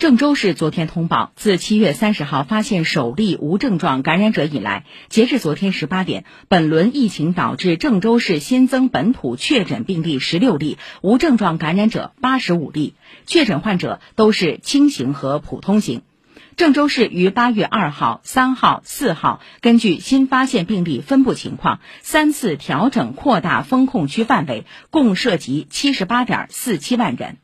郑州市昨天通报，自七月三十号发现首例无症状感染者以来，截至昨天十八点，本轮疫情导致郑州市新增本土确诊病例十六例，无症状感染者八十五例，确诊患者都是轻型和普通型。郑州市于八月二号、三号、四号，根据新发现病例分布情况，三次调整扩大封控区范围，共涉及七十八点四七万人。